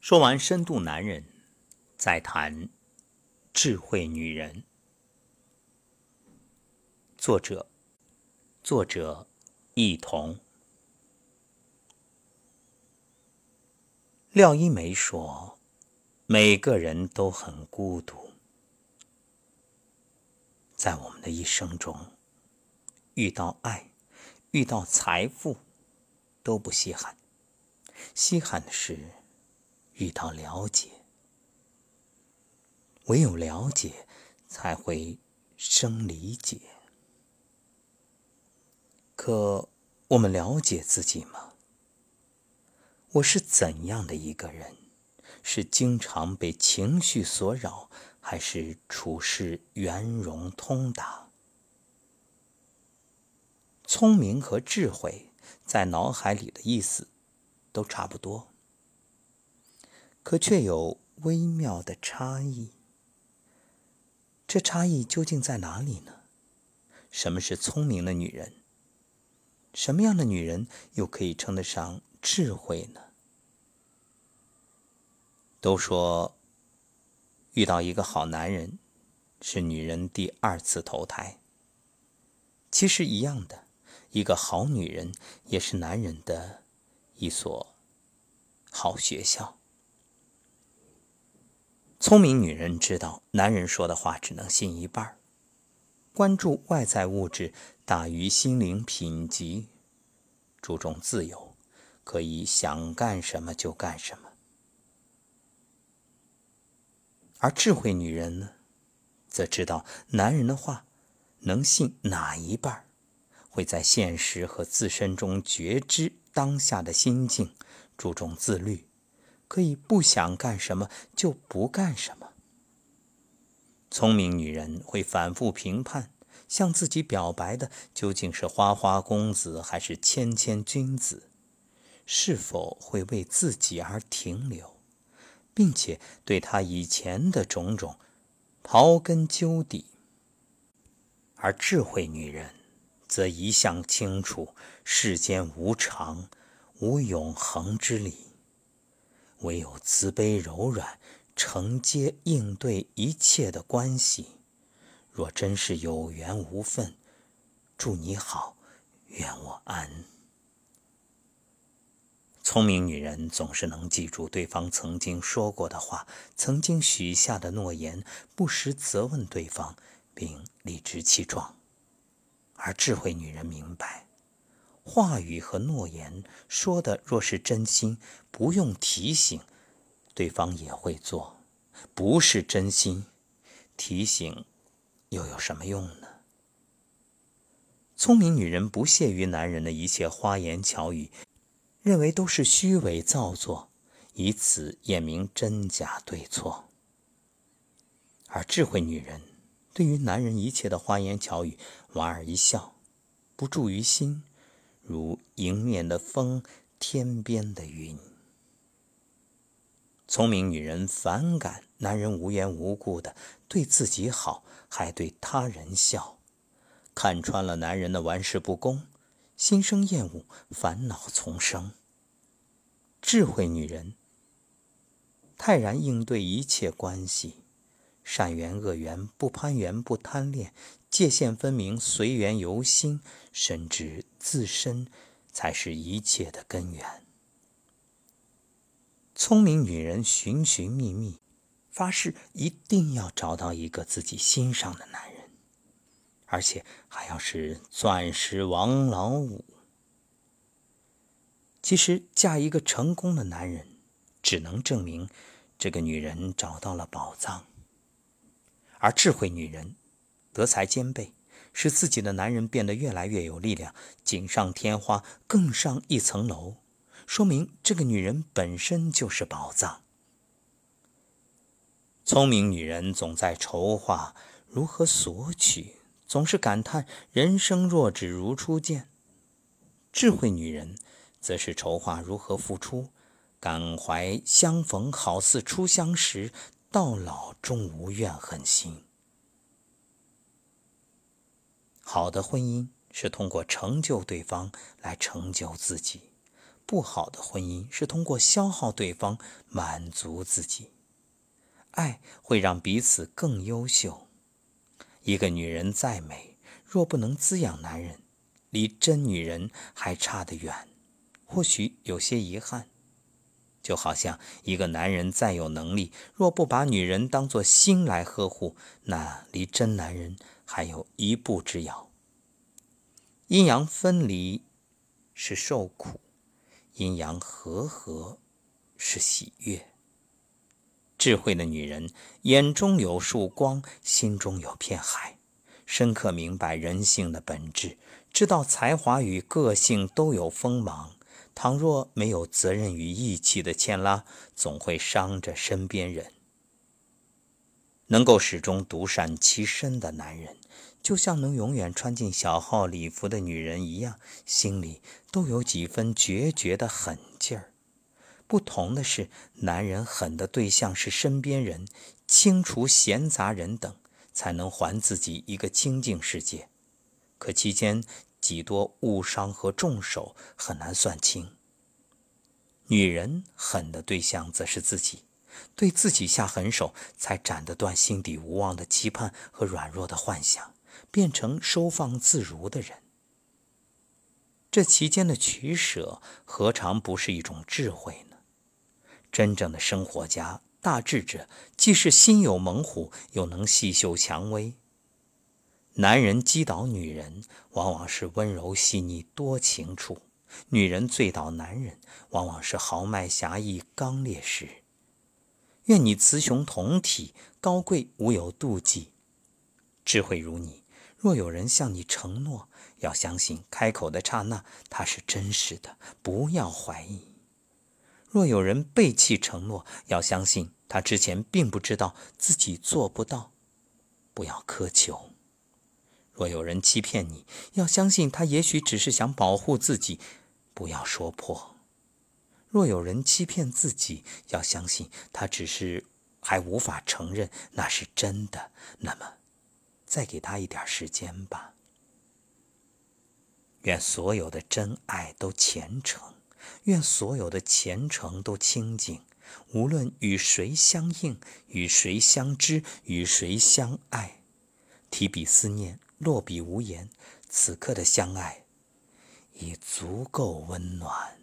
说完深度男人，再谈智慧女人。作者，作者，一同。廖一梅说：“每个人都很孤独，在我们的一生中，遇到爱，遇到财富，都不稀罕。稀罕的是。”遇到了解，唯有了解，才会生理解。可我们了解自己吗？我是怎样的一个人？是经常被情绪所扰，还是处事圆融通达？聪明和智慧在脑海里的意思都差不多。可却有微妙的差异，这差异究竟在哪里呢？什么是聪明的女人？什么样的女人又可以称得上智慧呢？都说遇到一个好男人是女人第二次投胎，其实一样的，一个好女人也是男人的一所好学校。聪明女人知道，男人说的话只能信一半关注外在物质大于心灵品级，注重自由，可以想干什么就干什么。而智慧女人呢，则知道男人的话能信哪一半会在现实和自身中觉知当下的心境，注重自律。可以不想干什么就不干什么。聪明女人会反复评判，向自己表白的究竟是花花公子还是谦谦君子，是否会为自己而停留，并且对他以前的种种刨根究底。而智慧女人则一向清楚世间无常，无永恒之理。唯有慈悲柔软，承接应对一切的关系。若真是有缘无分，祝你好，愿我安。聪明女人总是能记住对方曾经说过的话，曾经许下的诺言，不时责问对方，并理直气壮。而智慧女人明白。话语和诺言说的若是真心，不用提醒，对方也会做；不是真心，提醒又有什么用呢？聪明女人不屑于男人的一切花言巧语，认为都是虚伪造作，以此验明真假对错。而智慧女人对于男人一切的花言巧语，莞尔一笑，不注于心。如迎面的风，天边的云。聪明女人反感男人无缘无故的对自己好，还对他人笑，看穿了男人的玩世不恭，心生厌恶，烦恼丛生。智慧女人泰然应对一切关系，善缘恶缘不攀缘不贪恋。界限分明，随缘由心，深知自身才是一切的根源。聪明女人寻寻觅觅，发誓一定要找到一个自己欣赏的男人，而且还要是钻石王老五。其实，嫁一个成功的男人，只能证明这个女人找到了宝藏，而智慧女人。德才兼备，使自己的男人变得越来越有力量，锦上添花，更上一层楼。说明这个女人本身就是宝藏。聪明女人总在筹划如何索取，总是感叹人生若只如初见；智慧女人则是筹划如何付出，感怀相逢好似初相识，到老终无怨恨心。好的婚姻是通过成就对方来成就自己，不好的婚姻是通过消耗对方满足自己。爱会让彼此更优秀。一个女人再美，若不能滋养男人，离真女人还差得远，或许有些遗憾。就好像一个男人再有能力，若不把女人当作心来呵护，那离真男人还有一步之遥。阴阳分离是受苦，阴阳和合是喜悦。智慧的女人眼中有束光，心中有片海，深刻明白人性的本质，知道才华与个性都有锋芒。倘若没有责任与义气的牵拉，总会伤着身边人。能够始终独善其身的男人，就像能永远穿进小号礼服的女人一样，心里都有几分决绝的狠劲儿。不同的是，男人狠的对象是身边人，清除闲杂人等，才能还自己一个清净世界。可期间，几多误伤和重手很难算清。女人狠的对象则是自己，对自己下狠手，才斩得断心底无望的期盼和软弱的幻想，变成收放自如的人。这其间的取舍，何尝不是一种智慧呢？真正的生活家、大智者，既是心有猛虎，又能细嗅蔷薇。男人击倒女人，往往是温柔细腻多情处；女人醉倒男人，往往是豪迈侠义刚烈时。愿你雌雄同体，高贵无有妒忌。智慧如你，若有人向你承诺，要相信开口的刹那他是真实的，不要怀疑；若有人背弃承诺，要相信他之前并不知道自己做不到，不要苛求。若有人欺骗你，要相信他也许只是想保护自己，不要说破；若有人欺骗自己，要相信他只是还无法承认那是真的。那么，再给他一点时间吧。愿所有的真爱都虔诚，愿所有的虔诚都清净。无论与谁相应，与谁相知，与谁相爱，提笔思念。落笔无言，此刻的相爱已足够温暖。